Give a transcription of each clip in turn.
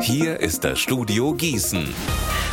Hier ist das Studio Gießen.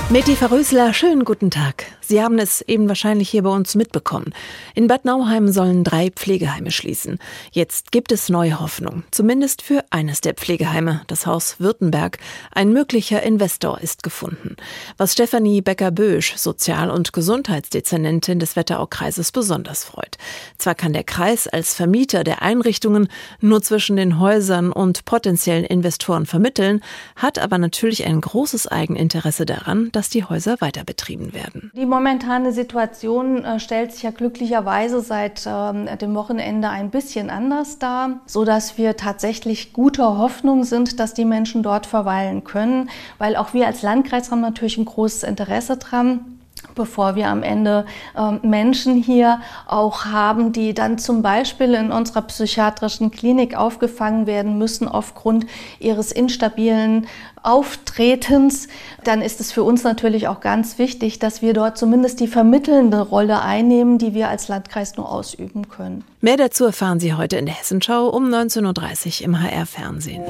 Meti Verrösler, schönen guten Tag. Sie haben es eben wahrscheinlich hier bei uns mitbekommen. In Bad Nauheim sollen drei Pflegeheime schließen. Jetzt gibt es neue Hoffnung. Zumindest für eines der Pflegeheime, das Haus Württemberg. Ein möglicher Investor ist gefunden. Was Stefanie Becker-Bösch, Sozial- und Gesundheitsdezernentin des Wetteraukreises, besonders freut. Zwar kann der Kreis als Vermieter der Einrichtungen nur zwischen den Häusern und potenziellen Investoren vermitteln, hat aber natürlich ein großes Eigeninteresse daran, dass die Häuser weiter betrieben werden. Die momentane Situation äh, stellt sich ja glücklicherweise seit äh, dem Wochenende ein bisschen anders dar, so dass wir tatsächlich guter Hoffnung sind, dass die Menschen dort verweilen können, weil auch wir als Landkreis haben natürlich ein großes Interesse dran bevor wir am Ende äh, Menschen hier auch haben, die dann zum Beispiel in unserer psychiatrischen Klinik aufgefangen werden müssen aufgrund ihres instabilen Auftretens, dann ist es für uns natürlich auch ganz wichtig, dass wir dort zumindest die vermittelnde Rolle einnehmen, die wir als Landkreis nur ausüben können. Mehr dazu erfahren Sie heute in der Hessenschau um 19.30 Uhr im HR-Fernsehen.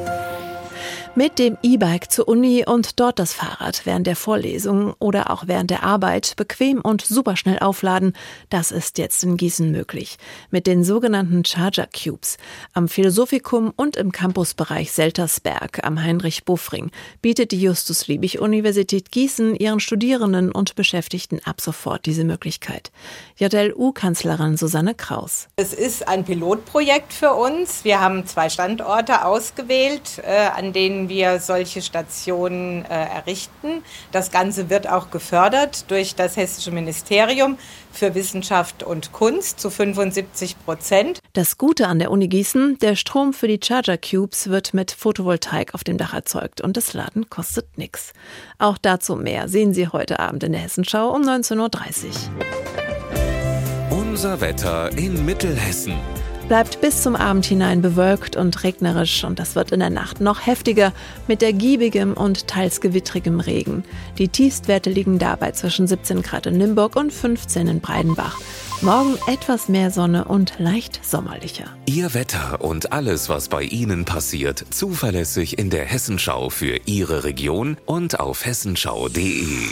Mit dem E-Bike zur Uni und dort das Fahrrad während der Vorlesung oder auch während der Arbeit bequem und superschnell aufladen, das ist jetzt in Gießen möglich. Mit den sogenannten Charger Cubes. Am Philosophikum und im Campusbereich Seltersberg am Heinrich-Buffring bietet die Justus-Liebig-Universität Gießen ihren Studierenden und Beschäftigten ab sofort diese Möglichkeit. JLU-Kanzlerin Susanne Kraus. Es ist ein Pilotprojekt für uns. Wir haben zwei Standorte ausgewählt, äh, an denen wir solche Stationen äh, errichten. Das Ganze wird auch gefördert durch das Hessische Ministerium für Wissenschaft und Kunst zu 75 Prozent. Das Gute an der Uni Gießen, der Strom für die Charger Cubes wird mit Photovoltaik auf dem Dach erzeugt und das Laden kostet nichts. Auch dazu mehr sehen Sie heute Abend in der Hessenschau um 19.30 Uhr. Unser Wetter in Mittelhessen bleibt bis zum Abend hinein bewölkt und regnerisch und das wird in der Nacht noch heftiger mit ergiebigem und teils gewittrigem Regen. Die Tiefstwerte liegen dabei zwischen 17 Grad in Limburg und 15 in Breidenbach. Morgen etwas mehr Sonne und leicht sommerlicher. Ihr Wetter und alles, was bei Ihnen passiert, zuverlässig in der Hessenschau für Ihre Region und auf hessenschau.de.